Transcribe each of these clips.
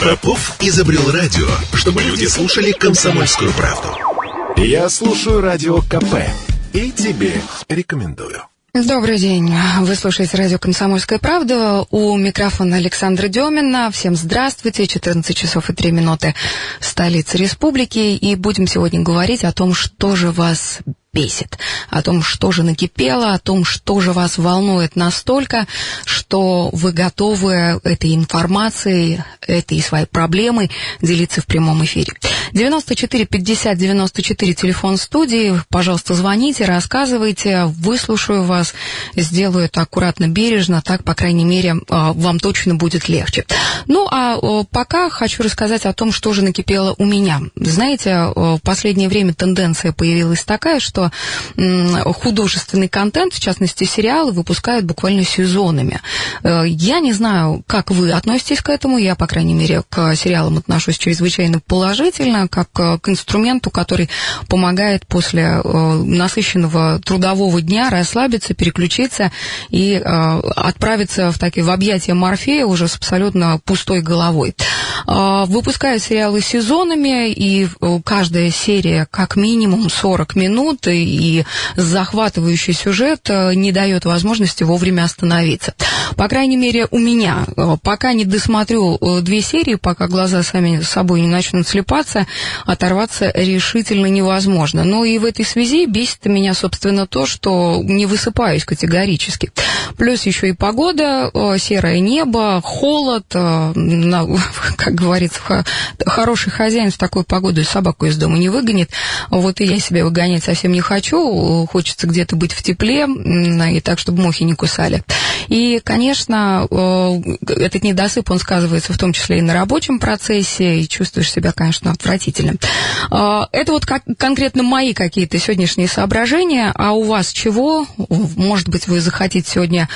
Попов изобрел радио, чтобы люди слушали комсомольскую правду. Я слушаю радио КП и тебе рекомендую. Добрый день. Вы слушаете радио «Комсомольская правда». У микрофона Александра Демина. Всем здравствуйте. 14 часов и 3 минуты столица республики. И будем сегодня говорить о том, что же вас бесит, о том, что же накипело, о том, что же вас волнует настолько, что вы готовы этой информацией, этой своей проблемой делиться в прямом эфире. 94 50 94 телефон студии. Пожалуйста, звоните, рассказывайте, выслушаю вас, сделаю это аккуратно, бережно, так, по крайней мере, а, вам точно будет легче. Ну, а пока хочу рассказать о том, что же накипело у меня. Знаете, в последнее время тенденция появилась такая, что что художественный контент, в частности сериалы, выпускают буквально сезонами. Э, я не знаю, как вы относитесь к этому, я, по крайней мере, к сериалам отношусь чрезвычайно положительно, как э, к инструменту, который помогает после э, насыщенного трудового дня расслабиться, переключиться и отправиться в такие в объятия Морфея уже с абсолютно пустой головой. Выпускаю сериалы сезонами, и каждая серия как минимум 40 минут, и захватывающий сюжет э, не дает возможности вовремя остановиться. По крайней мере, у меня. Э, пока не досмотрю э, две серии, пока глаза сами собой не начнут слепаться, оторваться решительно невозможно. Но и в этой связи бесит меня, собственно, то, что не высыпаюсь категорически. Плюс еще и погода, серое небо, холод, как говорится, хороший хозяин в такую погоду собаку из дома не выгонит. Вот и я себя выгонять совсем не хочу, хочется где-то быть в тепле, и так, чтобы мухи не кусали. И, конечно, этот недосып, он сказывается в том числе и на рабочем процессе, и чувствуешь себя, конечно, отвратительно. Это вот как, конкретно мои какие-то сегодняшние соображения, а у вас чего? Может быть, вы захотите сегодня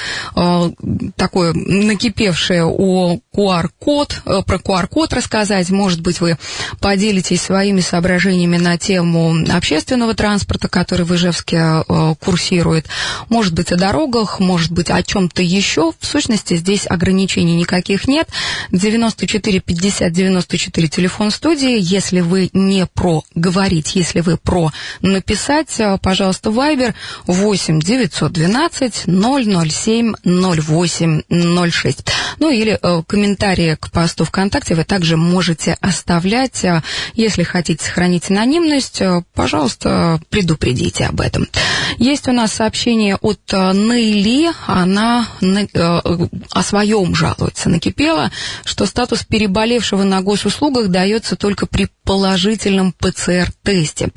такое накипевшее о QR-код, э, про QR-код рассказать, может быть, вы поделитесь своими соображениями на тему общественного транспорта, который в Ижевске э, курсирует, может быть, о дорогах, может быть, о чем-то еще. В сущности, здесь ограничений никаких нет. 94 50 94 телефон студии. Если вы не про говорить, если вы про написать, э, пожалуйста, Вайбер 8 912 007 08 06. Ну или э, комментарии к посту ВКонтакте вы также можете оставлять. Э, если хотите сохранить анонимность, э, пожалуйста, предупредите об этом. Есть у нас сообщение от Нейли, она о своем жалуется, накипела, что статус переболевшего на госуслугах дается только при положительном ПЦР-тесте.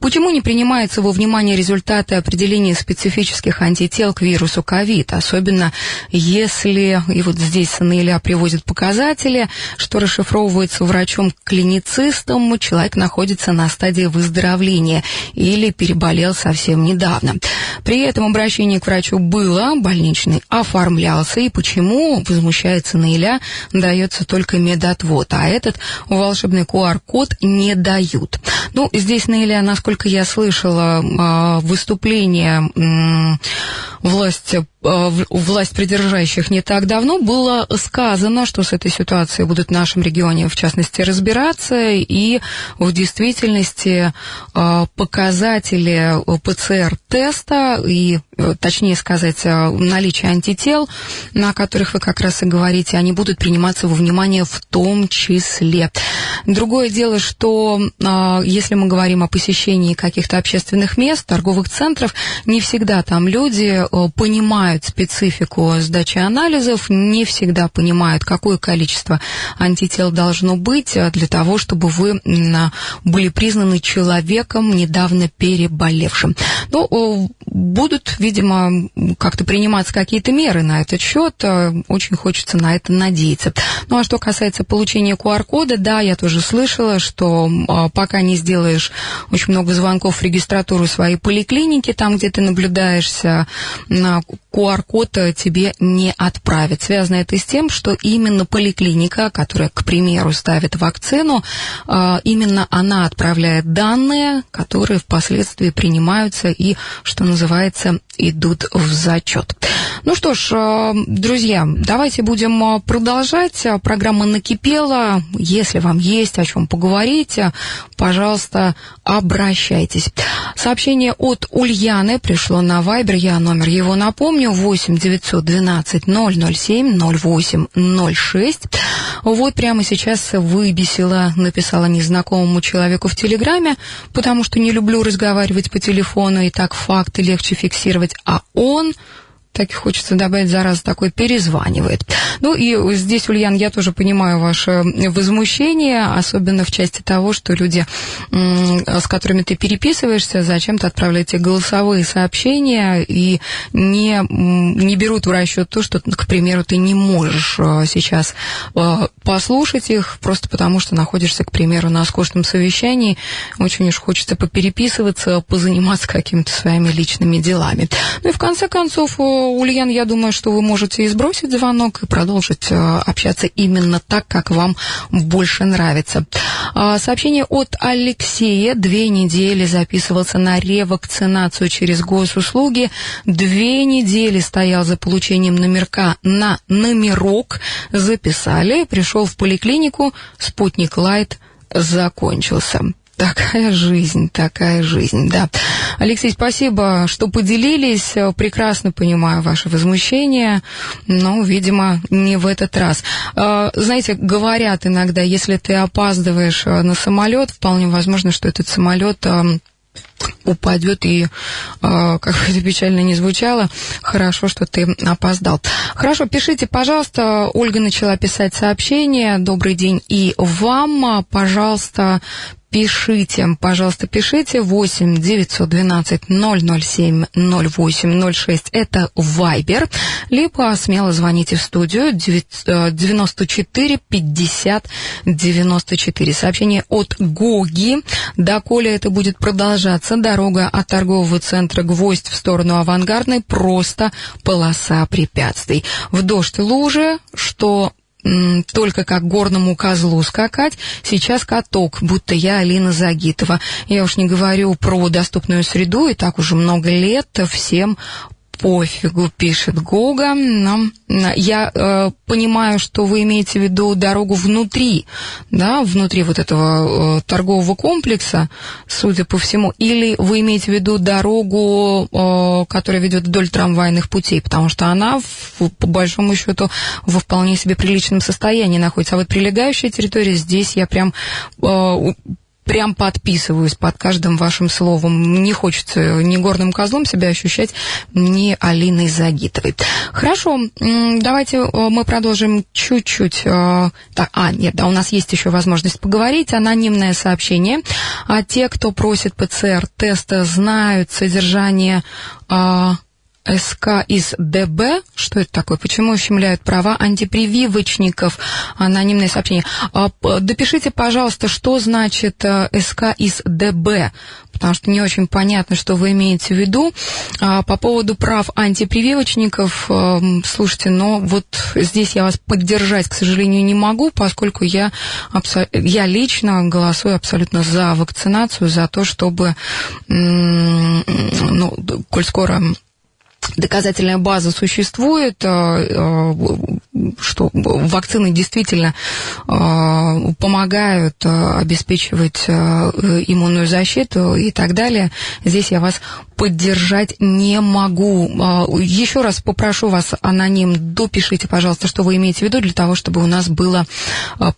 Почему не принимаются во внимание результаты определения специфических антител к вирусу ковид, особенно если, и вот здесь Нейля приводит показатели, что расшифровывается врачом-клиницистом, человек находится на стадии выздоровления или переболел совсем недавно. При этом обращение к врачу было, больничный оформлялся, и почему, возмущается Наиля, дается только медотвод, а этот волшебный QR-код не дают. Ну, здесь Наиля, насколько я слышала, а, выступление власти Э, власть придержащих не так давно было сказано, что с этой ситуацией будут в нашем регионе, в частности, разбираться, и в действительности э, показатели ПЦР-теста и, э, точнее сказать, наличие антител, на которых вы как раз и говорите, они будут приниматься во внимание в том числе. Другое дело, что если мы говорим о посещении каких-то общественных мест, торговых центров, не всегда там люди понимают, знают специфику сдачи анализов, не всегда понимают, какое количество антител должно быть а, для того, чтобы вы были признаны человеком, недавно переболевшим. Ну, будут, видимо, как-то приниматься какие-то меры на этот счет. А, очень хочется на это надеяться. Ну, а что касается получения QR-кода, да, я тоже слышала, что а, пока не сделаешь очень много звонков в регистратуру своей поликлиники, там, где ты наблюдаешься, QR-код тебе не отправит. Связано это с тем, что именно поликлиника, которая, к примеру, ставит вакцину, именно она отправляет данные, которые впоследствии принимаются и, что называется, идут в зачет. Ну что ж, друзья, давайте будем продолжать. Программа накипела. Если вам есть о чем поговорить, пожалуйста, обращайтесь. Сообщение от Ульяны пришло на Вайбер. Я номер его напомню. 8 912 007 08 06. Вот прямо сейчас выбесила, написала незнакомому человеку в Телеграме, потому что не люблю разговаривать по телефону, и так факты легче фиксировать. А он так и хочется добавить, зараза такой перезванивает. Ну и здесь, Ульян, я тоже понимаю ваше возмущение, особенно в части того, что люди, с которыми ты переписываешься, зачем-то отправляют тебе голосовые сообщения и не, не берут в расчет то, что, к примеру, ты не можешь э, сейчас э, послушать их, просто потому что находишься, к примеру, на скучном совещании, очень уж хочется попереписываться, позаниматься какими-то своими личными делами. Ну и в конце концов, Ульян, я думаю, что вы можете и сбросить звонок и продолжить э, общаться именно так, как вам больше нравится. А, сообщение от Алексея. Две недели записывался на ревакцинацию через госуслуги. Две недели стоял за получением номерка на номерок. Записали, пришел в поликлинику, спутник Лайт закончился. Такая жизнь, такая жизнь, да. Алексей, спасибо, что поделились. Прекрасно понимаю ваше возмущение, но, видимо, не в этот раз. А, знаете, говорят иногда, если ты опаздываешь э, на самолет, вполне возможно, что этот самолет э, упадет и, э, как бы это печально не звучало, хорошо, что ты опоздал. Хорошо, пишите, пожалуйста. Ольга начала писать сообщение. Добрый день и вам. Пожалуйста, пишите, пожалуйста, пишите 8 912 007 08 06, это Вайбер, либо смело звоните в студию 94 50 94. Сообщение от Гоги. Доколе это будет продолжаться, дорога от торгового центра «Гвоздь» в сторону авангардной просто полоса препятствий. В дождь лужи, что только как горному козлу скакать, сейчас каток, будто я Алина Загитова. Я уж не говорю про доступную среду, и так уже много лет всем пофигу, пишет Гога. Но я э, понимаю, что вы имеете в виду дорогу внутри, да, внутри вот этого э, торгового комплекса, судя по всему, или вы имеете в виду дорогу, э, которая ведет вдоль трамвайных путей, потому что она, в, по большому счету, во вполне себе приличном состоянии находится. А вот прилегающая территория, здесь я прям э, прям подписываюсь под каждым вашим словом. Не хочется ни горным козлом себя ощущать, ни Алиной Загитовой. Хорошо, давайте э, мы продолжим чуть-чуть. Э, так, а, нет, да, у нас есть еще возможность поговорить. Анонимное сообщение. А те, кто просит ПЦР-теста, знают содержание а, СК из ДБ. Что это такое? Почему ущемляют права антипрививочников? Анонимное сообщение. А, допишите, пожалуйста, что значит э, СК из ДБ, потому что не очень понятно, что вы имеете в виду. А, по поводу прав антипрививочников, э, слушайте, но вот здесь я вас поддержать, к сожалению, не могу, поскольку я, я лично голосую абсолютно за вакцинацию, за то, чтобы, ну, коль скоро доказательная база существует, э, э, что вакцины действительно э, помогают обеспечивать иммунную защиту и так далее. Здесь я вас поддержать не могу. Еще раз попрошу вас, аноним, допишите, пожалуйста, что вы имеете в виду, для того, чтобы у нас было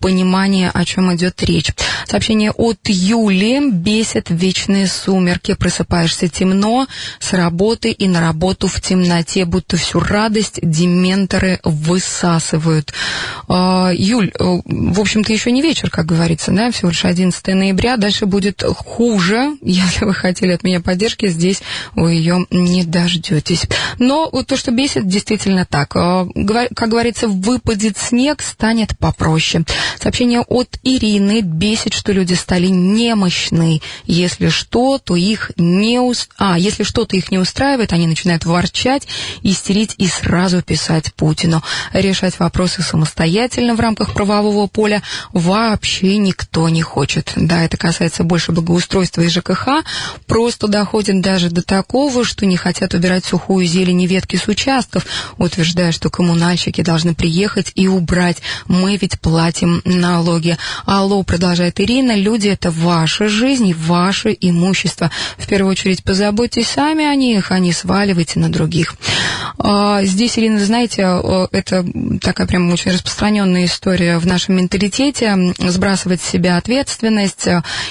понимание, о чем идет речь. Сообщение от Юли. Бесит вечные сумерки. Просыпаешься темно с работы и на работу в темноте, будто всю радость дементоры высасывают. А, Юль, э, в общем-то, еще не вечер, как говорится, да, всего лишь 11 ноября. Дальше будет хуже. Если вы хотели от меня поддержки, здесь вы ее не дождетесь. Но то, что бесит, действительно так. А, как говорится, выпадет снег, станет попроще. Сообщение от Ирины бесит, что люди стали немощны. Если что, то их не... Ус... А, если что-то их не устраивает, они начинают ворчать ворчать, истерить и сразу писать Путину. Решать вопросы самостоятельно в рамках правового поля вообще никто не хочет. Да, это касается больше благоустройства и ЖКХ. Просто доходит даже до такого, что не хотят убирать сухую зелень и ветки с участков, утверждая, что коммунальщики должны приехать и убрать. Мы ведь платим налоги. Алло, продолжает Ирина, люди это ваша жизнь ваше имущество. В первую очередь позаботьтесь сами о них, а не сваливайте на других. А, здесь, Ирина, знаете, это такая прям очень распространенная история в нашем менталитете, сбрасывать с себя ответственность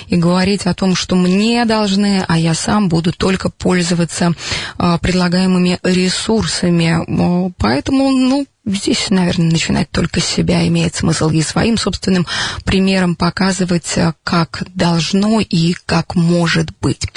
и говорить о том, что мне должны, а я сам буду только пользоваться а, предлагаемыми ресурсами. Поэтому, ну, Здесь, наверное, начинать только с себя имеет смысл и своим собственным примером показывать, э, как должно и как может быть.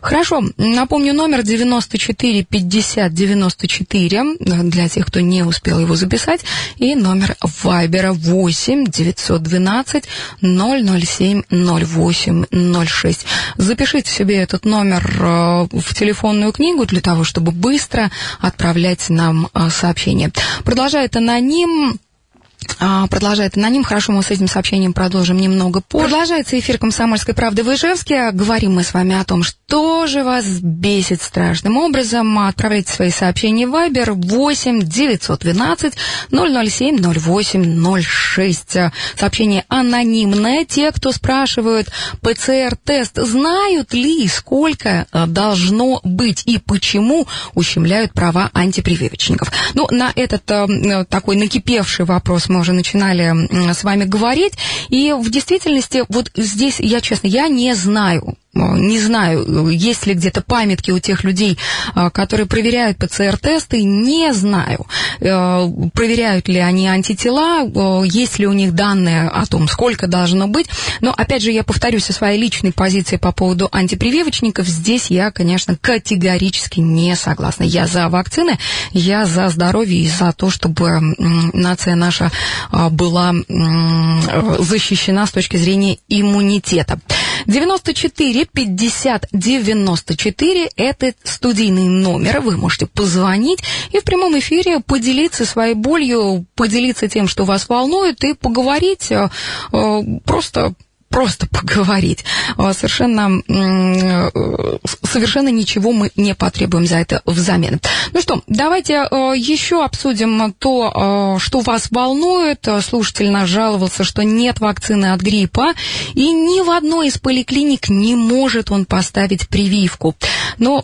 Хорошо, напомню, номер 94 50 94 для тех, кто не успел его записать, и номер Вайбера 8 912 007 08 06. Запишите себе этот номер э, в телефонную книгу для того, чтобы быстро отправлять нам э, сообщение. Продолжает аноним. А, продолжает аноним. Хорошо, мы с этим сообщением продолжим немного позже. Продолжается эфир «Комсомольской правды» в Ижевске. Говорим мы с вами о том, что же вас бесит страшным образом. Отправляйте свои сообщения в Viber 8 912 007 08 06. Сообщение анонимное. Те, кто спрашивают ПЦР-тест, знают ли, сколько э, должно быть и почему ущемляют права антипрививочников. Ну, на этот э, такой накипевший вопрос мы уже начинали с вами говорить. И в действительности, вот здесь, я честно, я не знаю, не знаю, есть ли где-то памятки у тех людей, а, которые проверяют ПЦР-тесты, не знаю. Э, проверяют ли они антитела, э, есть ли у них данные о том, сколько должно быть. Но, опять же, я повторюсь о своей личной позиции по поводу антипрививочников. Здесь я, конечно, категорически не согласна. Я за вакцины, я за здоровье и за то, чтобы нация наша а, была защищена с точки зрения иммунитета. 94 50 94 это студийный номер. Вы можете позвонить и в прямом эфире поделиться своей болью, поделиться тем, что вас волнует, и поговорить э, э, просто просто поговорить. А, совершенно, совершенно ничего мы не потребуем за это взамен. Ну что, давайте а, еще обсудим то, а, что вас волнует. Слушатель наш жаловался, что нет вакцины от гриппа, и ни в одной из поликлиник не может он поставить прививку. Но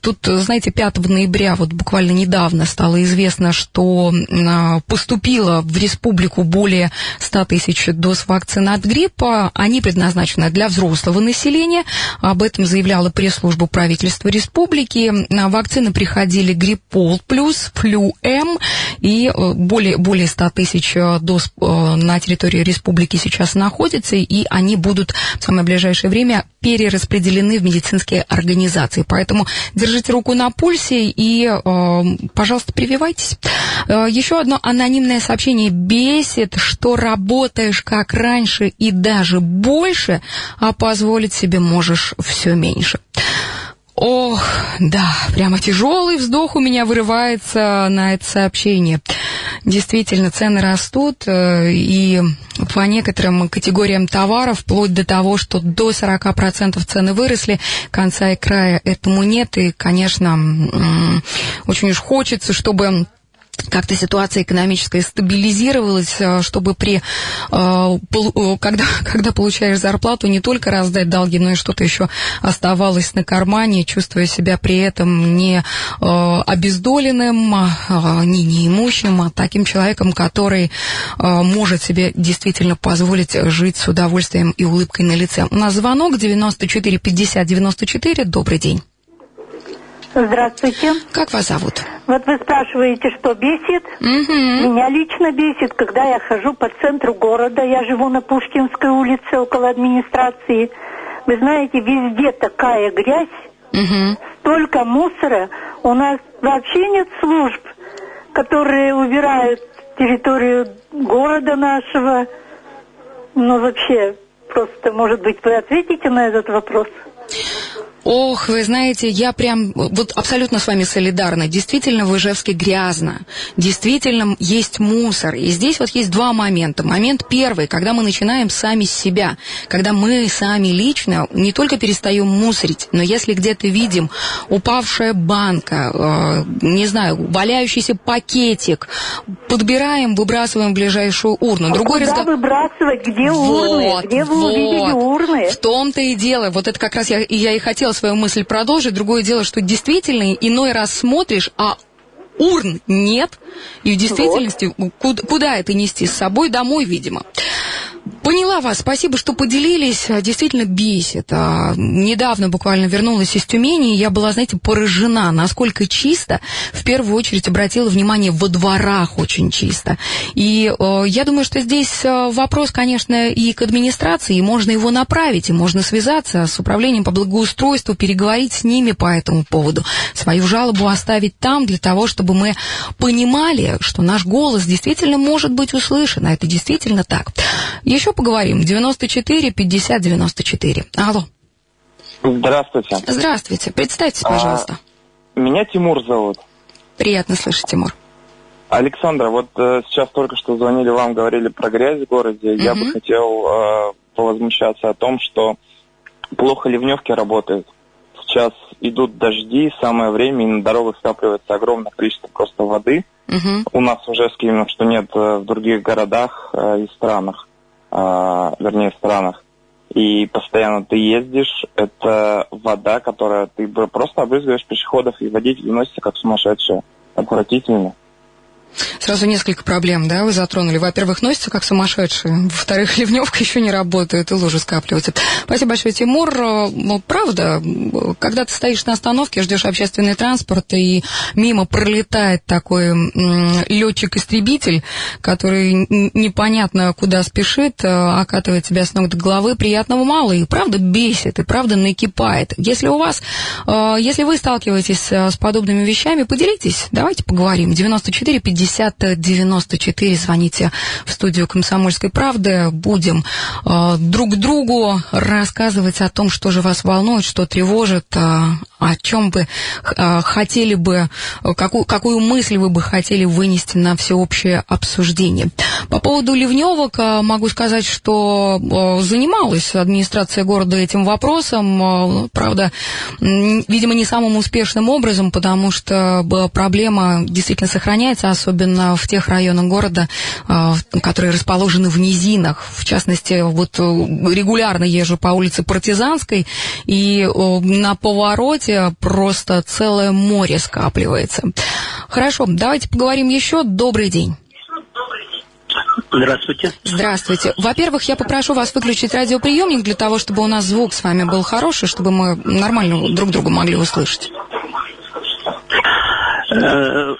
тут, знаете, 5 ноября, вот буквально недавно стало известно, что поступило в республику более 100 тысяч доз вакцины от гриппа, они предназначены для взрослого населения. Об этом заявляла пресс-служба правительства республики. Вакцины приходили Гриппол плюс, Флю М и э, более, более 100 тысяч э, доз э, на территории республики сейчас находятся, и они будут в самое ближайшее время перераспределены в медицинские организации. Поэтому держите руку на пульсе и, пожалуйста, прививайтесь. Еще одно анонимное сообщение бесит, что работаешь как раньше и даже больше, а позволить себе можешь все меньше. Ох, да, прямо тяжелый вздох у меня вырывается на это сообщение. Действительно, цены растут, э, и по некоторым категориям товаров, вплоть до того, что до 40% цены выросли, конца и края этому нет, и, конечно, очень уж хочется, чтобы как-то ситуация экономическая стабилизировалась, э, чтобы при, э, э, когда, когда получаешь зарплату, не только раздать долги, но и что-то еще оставалось на кармане, чувствуя себя при этом не обездоленным, а, не неимущим, а таким человеком, который может себе действительно позволить жить с удовольствием и улыбкой на лице. У нас звонок 94 50 94. Добрый день. Здравствуйте. Как вас зовут? Вот вы спрашиваете, что бесит. Угу. Меня лично бесит, когда я хожу по центру города. Я живу на Пушкинской улице около администрации. Вы знаете, везде такая грязь, угу. столько мусора. У нас вообще нет служб, которые убирают территорию города нашего. Ну, вообще, просто, может быть, вы ответите на этот вопрос? Ох, вы знаете, я прям вот абсолютно с вами солидарна. Действительно, в Ижевске грязно. Действительно, есть мусор. И здесь вот есть два момента. Момент первый, когда мы начинаем сами с себя. Когда мы сами лично не только перестаем мусорить, но если где-то видим упавшая банка, э, не знаю, валяющийся пакетик, подбираем, выбрасываем в ближайшую урну. А Другой куда разговор... выбрасывать? Где вот, урны? Где вы вот. увидели урны? В том-то и дело. Вот это как раз я, я и хотела свою мысль продолжить. Другое дело, что действительно иной раз смотришь, а урн нет. И в действительности, вот. куда, куда это нести с собой? Домой, видимо. Поняла вас. Спасибо, что поделились. Действительно бесит. А, недавно буквально вернулась из Тюмени, и я была, знаете, поражена, насколько чисто. В первую очередь обратила внимание, во дворах очень чисто. И э, я думаю, что здесь э, вопрос, конечно, и к администрации, и можно его направить, и можно связаться с управлением по благоустройству, переговорить с ними по этому поводу, свою жалобу оставить там для того, чтобы мы понимали, что наш голос действительно может быть услышан, а это действительно так. Еще поговорим. 94 50 94. Алло. Здравствуйте. Здравствуйте. Представьтесь, а, пожалуйста. А, меня Тимур зовут. Приятно слышать, Тимур. Александра, вот э, сейчас только что звонили вам, говорили про грязь в городе. Угу. Я бы хотел э, повозмущаться о том, что плохо ливневки работают. Сейчас идут дожди, самое время, и на дорогах скапливается огромное количество просто воды. Угу. У нас уже скинем, что нет э, в других городах э, и странах э, вернее, странах, и постоянно ты ездишь, это вода, которая ты просто обрызгиваешь пешеходов, и водитель носится как сумасшедшая. Отвратительно. Сразу несколько проблем, да, вы затронули. Во-первых, носится как сумасшедшие. Во-вторых, ливневка еще не работает, и лужи скапливаются. Спасибо большое, Тимур. Ну, правда, когда ты стоишь на остановке, ждешь общественный транспорт, и мимо пролетает такой летчик-истребитель, который непонятно куда спешит, а, окатывает тебя с ног до головы, приятного мало, и правда бесит, и правда накипает. Если у вас, а, если вы сталкиваетесь с подобными вещами, поделитесь, давайте поговорим. 94 50 5094. Звоните в студию «Комсомольской правды». Будем э, друг другу рассказывать о том, что же вас волнует, что тревожит, э, о чем бы э, хотели бы, какую, какую мысль вы бы хотели вынести на всеобщее обсуждение. По поводу ливневок э, могу сказать, что э, занималась администрация города этим вопросом. Э, правда, видимо, не самым успешным образом, потому что проблема действительно сохраняется, особенно в тех районах города, которые расположены в низинах. В частности, вот э, регулярно езжу по улице Партизанской, и на повороте просто целое море скапливается. Хорошо, давайте поговорим еще. Добрый день. Здравствуйте. Здравствуйте. Во-первых, я попрошу вас выключить радиоприемник для того, чтобы у нас звук с вами был хороший, чтобы мы нормально друг друга могли услышать. Э,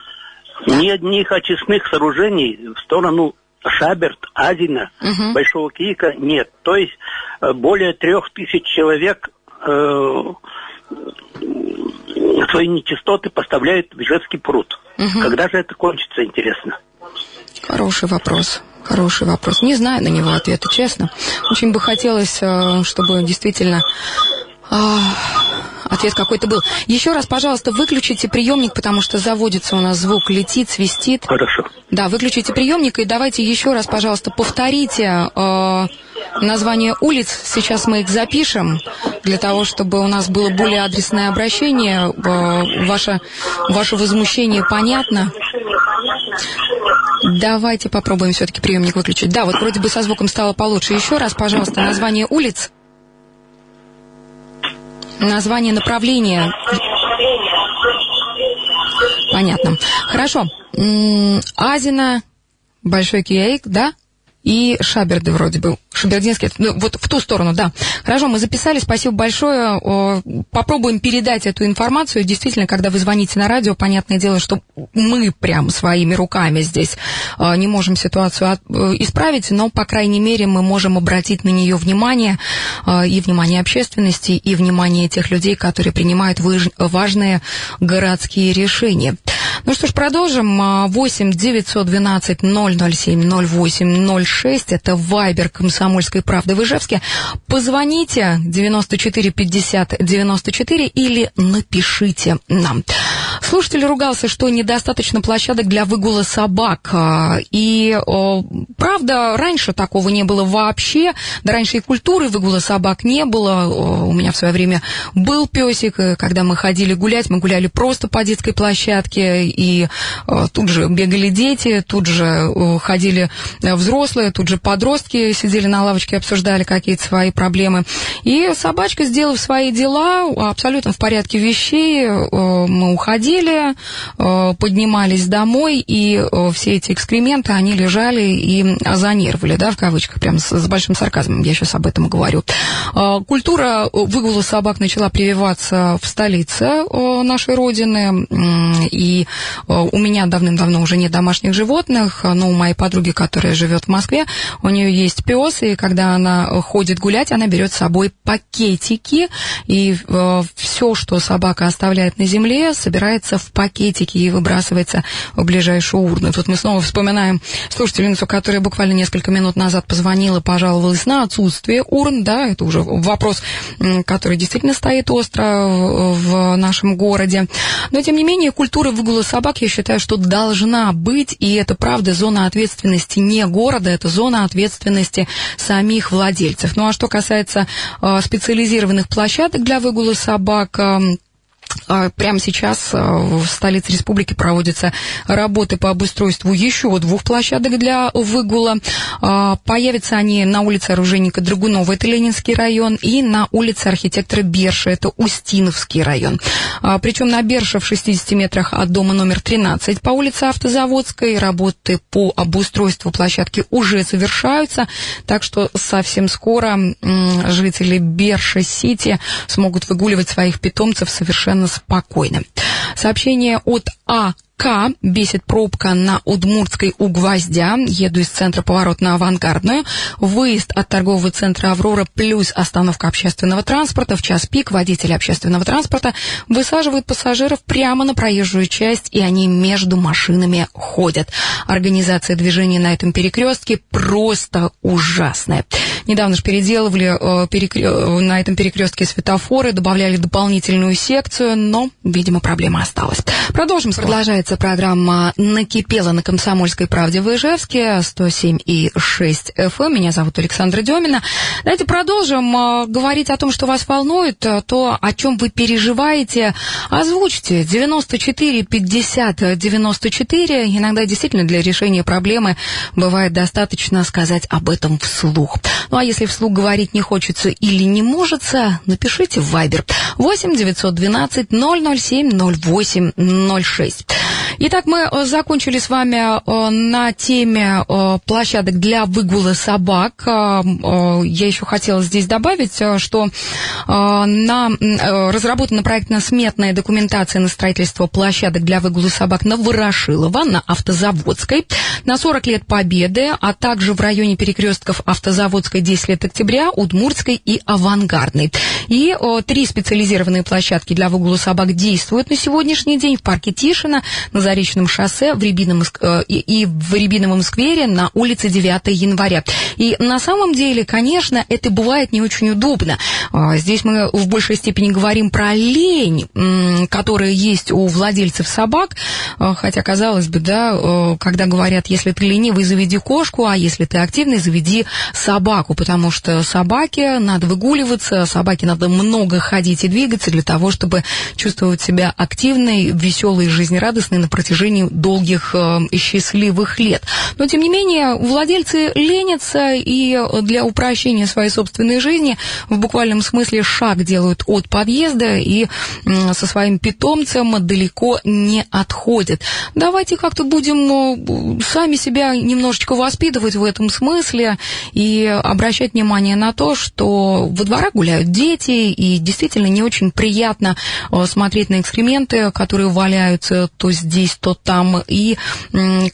ни одних очистных сооружений в сторону Шаберт, Азина, угу. Большого Кика нет. То есть э, более трех тысяч человек э, свои нечистоты поставляют в Ижевский пруд. Угу. Когда же это кончится, интересно? Хороший вопрос. Хороший вопрос. Не знаю на него ответа, честно. Очень бы хотелось, э, чтобы действительно а, ответ какой-то был. Еще раз, пожалуйста, выключите приемник, потому что заводится у нас звук, летит, свистит. Хорошо. Да, выключите приемник и давайте еще раз, пожалуйста, повторите э, название улиц. Сейчас мы их запишем для того, чтобы у нас было более адресное обращение. Ваше, ваше возмущение понятно. Давайте попробуем все-таки приемник выключить. Да, вот вроде бы со звуком стало получше. Еще раз, пожалуйста, название улиц. Название направления. Понятно. Хорошо. Азина, Большой Киейк, да? и Шаберды вроде бы. Шабердинский, ну, вот в ту сторону, да. Хорошо, мы записали, спасибо большое. Попробуем передать эту информацию. Действительно, когда вы звоните на радио, понятное дело, что мы прям своими руками здесь а, не можем ситуацию э, исправить, но, по крайней мере, мы можем обратить на нее внимание, а, и внимание общественности, и внимание тех людей, которые принимают важные городские решения. Ну что ж, продолжим. 8 912 007 08 06 6. Это Вайбер комсомольской правды в Ижевске. Позвоните 94 50 94 или напишите нам. Слушатель ругался, что недостаточно площадок для выгула собак. А, и правда, раньше такого не было вообще. Да раньше и культуры выгула собак не было. У меня в свое время был песик. Когда мы ходили гулять, мы гуляли просто по детской площадке. И тут же бегали дети, тут же ходили взрослые, тут же подростки сидели на лавочке, обсуждали какие-то свои проблемы. И собачка, сделав свои дела, абсолютно в порядке вещей, мы уходили ходили, э, поднимались домой, и э, все эти экскременты, они лежали и зонировали, да, в кавычках, прям с, большим сарказмом, я сейчас об этом говорю. Э, культура выгула собак начала прививаться в столице нашей родины, и у меня давным-давно уже нет домашних животных, но у моей подруги, которая живет в Москве, у нее есть пес, и когда она ходит гулять, она берет с собой пакетики, и все, что собака оставляет на земле, собирает в пакетики и выбрасывается в ближайшую урну. Тут мы снова вспоминаем слушательницу, которая буквально несколько минут назад позвонила, пожаловалась на отсутствие урн, да, это уже вопрос, который действительно стоит остро в нашем городе. Но, тем не менее, культура выгула собак, я считаю, что должна быть, и это, правда, зона ответственности не города, это зона ответственности самих владельцев. Ну, а что касается э, специализированных площадок для выгула собак, а, прямо сейчас а, в столице республики проводятся работы по обустройству еще двух площадок для выгула. А, появятся они на улице оружейника Драгунова, это Ленинский район, и на улице архитектора Берша, это Устиновский район. Причем на Берша в 60 метрах от дома номер 13 по улице Автозаводской работы по обустройству площадки уже совершаются, так что совсем скоро жители Берша-Сити смогут выгуливать своих питомцев совершенно спокойно. Сообщение от А. К. Бесит пробка на Удмуртской у Гвоздя. Еду из центра поворот на Авангардную. Выезд от торгового центра Аврора плюс остановка общественного транспорта. В час пик водители общественного транспорта высаживают пассажиров прямо на проезжую часть, и они между машинами ходят. Организация движения на этом перекрестке просто ужасная. Недавно же переделывали э, перекр... Э, на этом перекрестке светофоры, добавляли дополнительную секцию, но, видимо, проблема осталась. Продолжим. Продолжается Продолжается программа «Накипела» на Комсомольской правде в Ижевске, 107,6 FM. Меня зовут Александра Демина. Давайте продолжим э, говорить о том, что вас волнует, э, то, о чем вы переживаете. Озвучьте 94 50 94. Иногда действительно для решения проблемы бывает достаточно сказать об этом вслух. Ну а если вслух говорить не хочется или не может, напишите в Viber 8 912 007 08 06. Итак, мы э, закончили с вами э, на теме э, площадок для выгула собак. Я еще хотела здесь добавить, что на, разработана проектно-сметная документация на строительство площадок для выгула собак на Ворошилова, на Автозаводской, на 40 лет Победы, а также в районе перекрестков Автозаводской 10 лет Октября, Удмуртской и Авангардной. И три специализированные площадки для выгула собак действуют на сегодняшний день в парке Тишина, на Заречном шоссе в Рябиновом, э, и в Рябиновом сквере на улице 9 января. И на самом деле, конечно, это бывает не очень удобно. А, здесь мы в большей степени говорим про лень, которая есть у владельцев собак, а, хотя, казалось бы, да, э, когда говорят, если ты ленивый, заведи кошку, а если ты активный, заведи собаку, потому что собаке надо выгуливаться, собаке надо много ходить и двигаться для того, чтобы чувствовать себя активной, веселой, жизнерадостной протяжении долгих э, и счастливых лет. Но, тем не менее, владельцы ленятся и для упрощения своей собственной жизни в буквальном смысле шаг делают от подъезда и со своим питомцем далеко не отходят. Давайте как-то будем э, сами себя немножечко воспитывать в этом смысле и обращать внимание на то, что во дворах гуляют дети, и действительно не очень приятно э, смотреть на экскременты, которые валяются то здесь, здесь, то там, и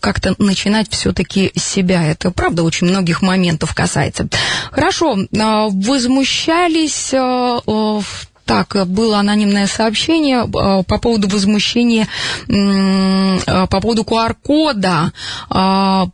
как-то начинать все-таки себя. Это, правда, очень многих моментов касается. Хорошо, а, возмущались а, в так, было анонимное сообщение по поводу возмущения по поводу QR-кода.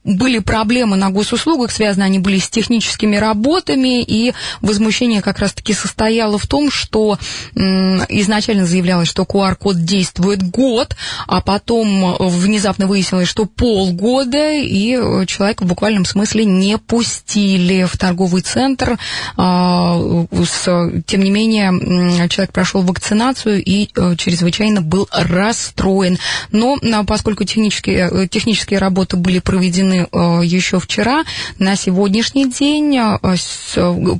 Были проблемы на госуслугах, связаны они были с техническими работами, и возмущение как раз-таки состояло в том, что изначально заявлялось, что QR-код действует год, а потом внезапно выяснилось, что полгода, и человека в буквальном смысле не пустили в торговый центр. Тем не менее, человек прошел вакцинацию и э, чрезвычайно был расстроен. Но поскольку технические, э, технические работы были проведены э, еще вчера, на сегодняшний день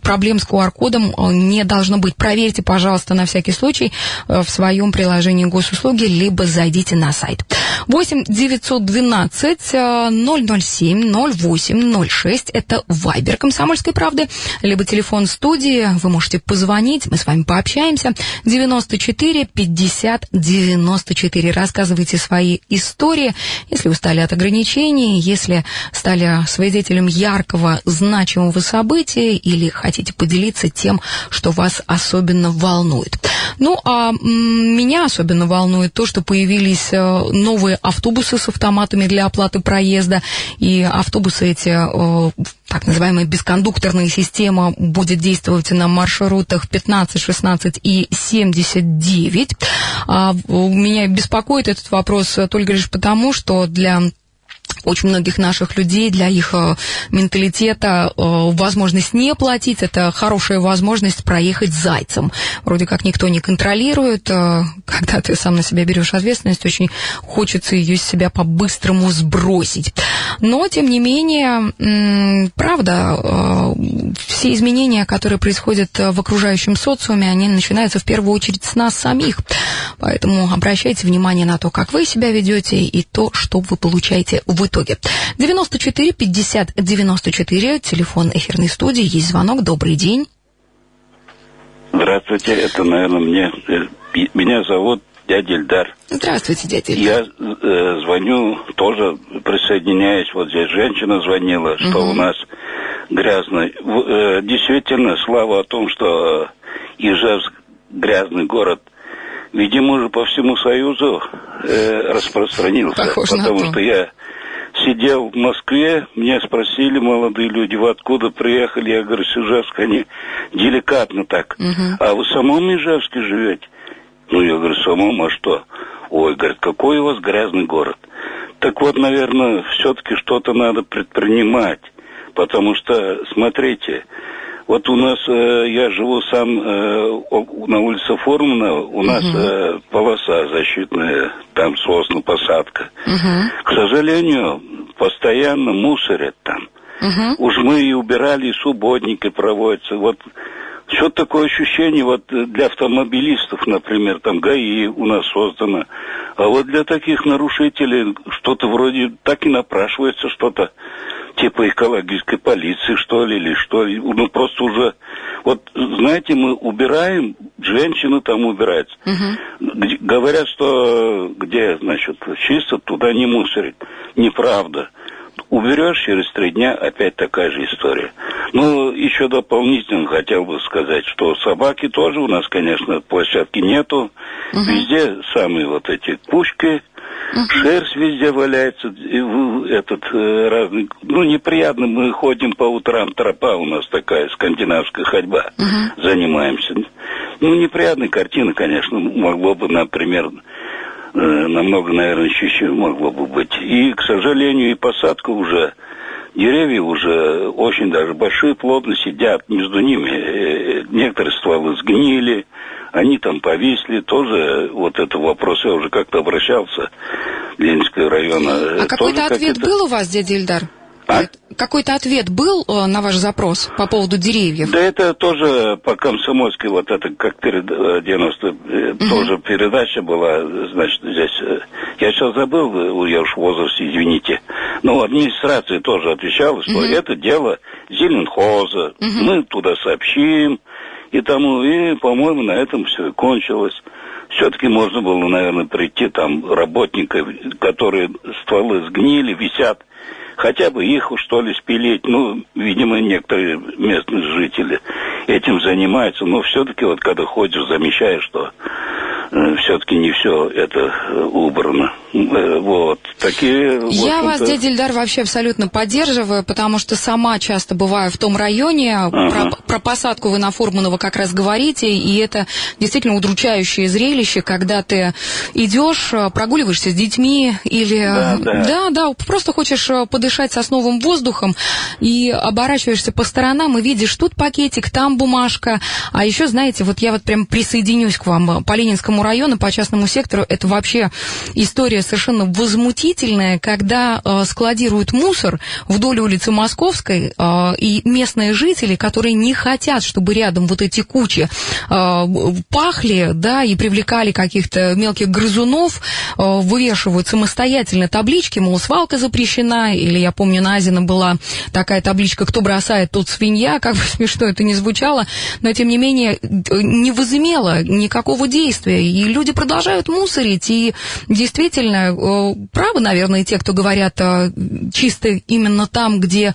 проблем с QR-кодом не должно быть. Проверьте, пожалуйста, на всякий случай в своем приложении госуслуги, либо зайдите на сайт. 8 912 007 08 06 это Вайбер Комсомольской правды, либо телефон студии, вы можете позвонить, мы с вами пообщаемся. 94 50 94. Рассказывайте свои истории, если вы стали от ограничений, если стали свидетелем яркого, значимого события или хотите поделиться тем, что вас особенно волнует. Ну, а меня особенно волнует то, что появились э, новые автобусы с автоматами для оплаты проезда, и автобусы эти э, так называемая бескондукторная система будет действовать на маршрутах 15, 16 и 79. А, меня беспокоит этот вопрос только лишь потому, что для очень многих наших людей, для их э, менталитета э, возможность не платить, это хорошая возможность проехать зайцем. Вроде как никто не контролирует, э, когда ты сам на себя берешь ответственность, очень хочется ее из себя по-быстрому сбросить. Но, тем не менее, правда, все изменения, которые происходят в окружающем социуме, они начинаются в первую очередь с нас самих. Поэтому обращайте внимание на то, как вы себя ведете и то, что вы получаете в итоге. 94 50 94, телефон эфирной студии, есть звонок, добрый день. Здравствуйте, это, наверное, мне, э, меня зовут дядя Ильдар. Здравствуйте, дядя Ильдар. Я э, звоню, тоже присоединяюсь, вот здесь женщина звонила, угу. что у нас грязно. Э, действительно, слава о том, что Ижевск грязный город – видимо, уже по всему Союзу э, распространился. Похож потому что я сидел в Москве, меня спросили молодые люди, вы откуда приехали? Я говорю, с Ижевска, они деликатно так. Угу. А вы в самом Ижевске живете? Ну, я говорю, самом, а что? Ой, говорит, какой у вас грязный город. Так вот, наверное, все-таки что-то надо предпринимать. Потому что, смотрите, вот у нас, э, я живу сам э, на улице Формана, у нас угу. э, полоса защитная, там сосна, посадка. Угу. К сожалению, постоянно мусорят там. Угу. Уж мы и убирали, и субботники проводятся. Вот что такое ощущение вот для автомобилистов, например, там ГАИ у нас создано, а вот для таких нарушителей что-то вроде так и напрашивается что-то типа экологической полиции, что ли, или что ли. Ну, просто уже... Вот, знаете, мы убираем, женщины там убираются. Угу. Говорят, что где, значит, чисто, туда не мусорить. Неправда. Уберешь, через три дня опять такая же история. Ну, еще дополнительно хотел бы сказать, что собаки тоже у нас, конечно, площадки нету. Угу. Везде самые вот эти кучки, Угу. Шерсть везде валяется, этот э, разный. Ну, неприятно, мы ходим по утрам, тропа у нас такая, скандинавская ходьба, угу. занимаемся. Ну, неприятная картина, конечно, могло бы, например, намного, наверное, чище могло бы быть. И, к сожалению, и посадка уже, деревья уже очень даже большие, плотно сидят между ними. Э, некоторые стволы сгнили, они там повисли, тоже вот это вопрос, я уже как-то обращался, Ленинского района. А какой-то ответ как был у вас, дядя Ильдар? А? Какой-то ответ был э, на ваш запрос по поводу деревьев? Да это тоже по комсомольской, вот это как перед 90 угу. тоже передача была, значит, здесь. Э, я сейчас забыл, я уж в возрасте, извините. Но администрация тоже отвечала, что угу. это дело Зеленхоза. Угу. Мы туда сообщим, и тому, и, по-моему, на этом все и кончилось. Все-таки можно было, наверное, прийти там работников, которые стволы сгнили, висят, хотя бы их, что ли, спилить, ну, видимо, некоторые местные жители. этим занимаются, но все-таки вот когда ходишь, замечаешь, что Э, все-таки не все это э, убрано. Э, вот. Такие, Я вас, дядя Ильдар, вообще абсолютно поддерживаю, потому что сама часто бываю в том районе. Ага. Про, про посадку вы на Фурманова как раз говорите, и это действительно удручающее зрелище, когда ты идешь, прогуливаешься с детьми или... Да, да. да, да, просто хочешь подышать сосновым воздухом и оборачиваешься по сторонам и видишь тут пакетик, там бумажка. А еще, знаете, вот я вот прям присоединюсь к вам по Ленинскому частному по частному сектору, это вообще история совершенно возмутительная, когда э, складируют мусор вдоль улицы Московской, э, и местные жители, которые не хотят, чтобы рядом вот эти кучи э, пахли, да, и привлекали каких-то мелких грызунов, э, вывешивают самостоятельно таблички, мол, свалка запрещена, или я помню, на Азина была такая табличка «Кто бросает, тот свинья», как бы смешно это не звучало, но, тем не менее, не возымело никакого действия, и люди продолжают мусорить, и действительно, э, правы, наверное, те, кто говорят э, чисто именно там, где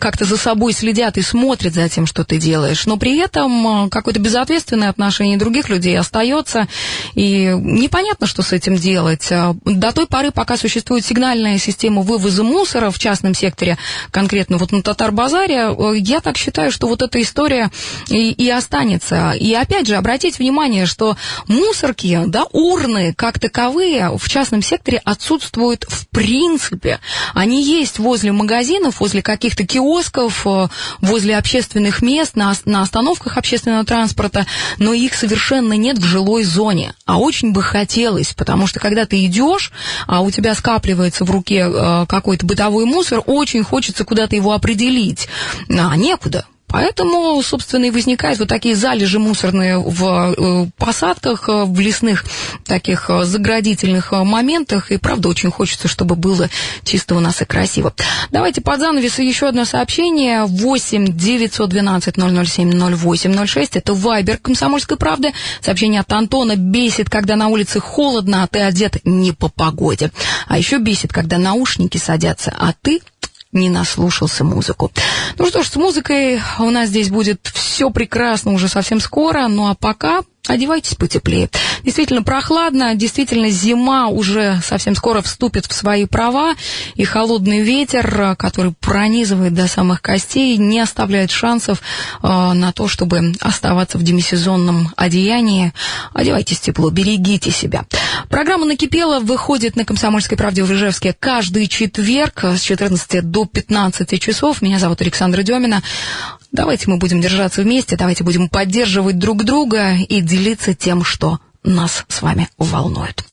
как-то за собой следят и смотрят за тем, что ты делаешь, но при этом э, какое-то безответственное отношение других людей остается, и непонятно, что с этим делать. До той поры, пока существует сигнальная система вывоза мусора в частном секторе, конкретно вот на Татар-базаре, я так считаю, что вот эта история и, и останется. И опять же, обратите внимание, что мусорки, да, урны как таковые в частном секторе отсутствуют в принципе. Они есть возле магазинов, возле каких-то киосков, э, возле общественных мест, на, на остановках общественного транспорта, но их совершенно нет в жилой зоне. А очень бы хотелось, потому что когда ты идешь, а у тебя скапливается в руке э, какой-то бытовой мусор, очень хочется куда-то его определить. А некуда. Поэтому, собственно, и возникают вот такие залежи мусорные в э, посадках, э, в лесных таких э, заградительных моментах. И, правда, очень хочется, чтобы было чисто у нас и красиво. Давайте под занавес еще одно сообщение. 8 912 007 08 06. Это Вайбер Комсомольской правды. Сообщение от Антона. Бесит, когда на улице холодно, а ты одет не по погоде. А еще бесит, когда наушники садятся, а ты не наслушался музыку. Ну что ж, с музыкой у нас здесь будет все прекрасно уже совсем скоро, ну а пока Одевайтесь потеплее. Действительно прохладно, действительно зима уже совсем скоро вступит в свои права, и холодный ветер, который пронизывает до самых костей, не оставляет шансов э, на то, чтобы оставаться в демисезонном одеянии. Одевайтесь тепло, берегите себя. Программа «Накипела» выходит на «Комсомольской правде» в Рыжевске каждый четверг с 14 до 15 часов. Меня зовут Александра Демина. Давайте мы будем держаться вместе, давайте будем поддерживать друг друга и делиться тем, что нас с вами волнует.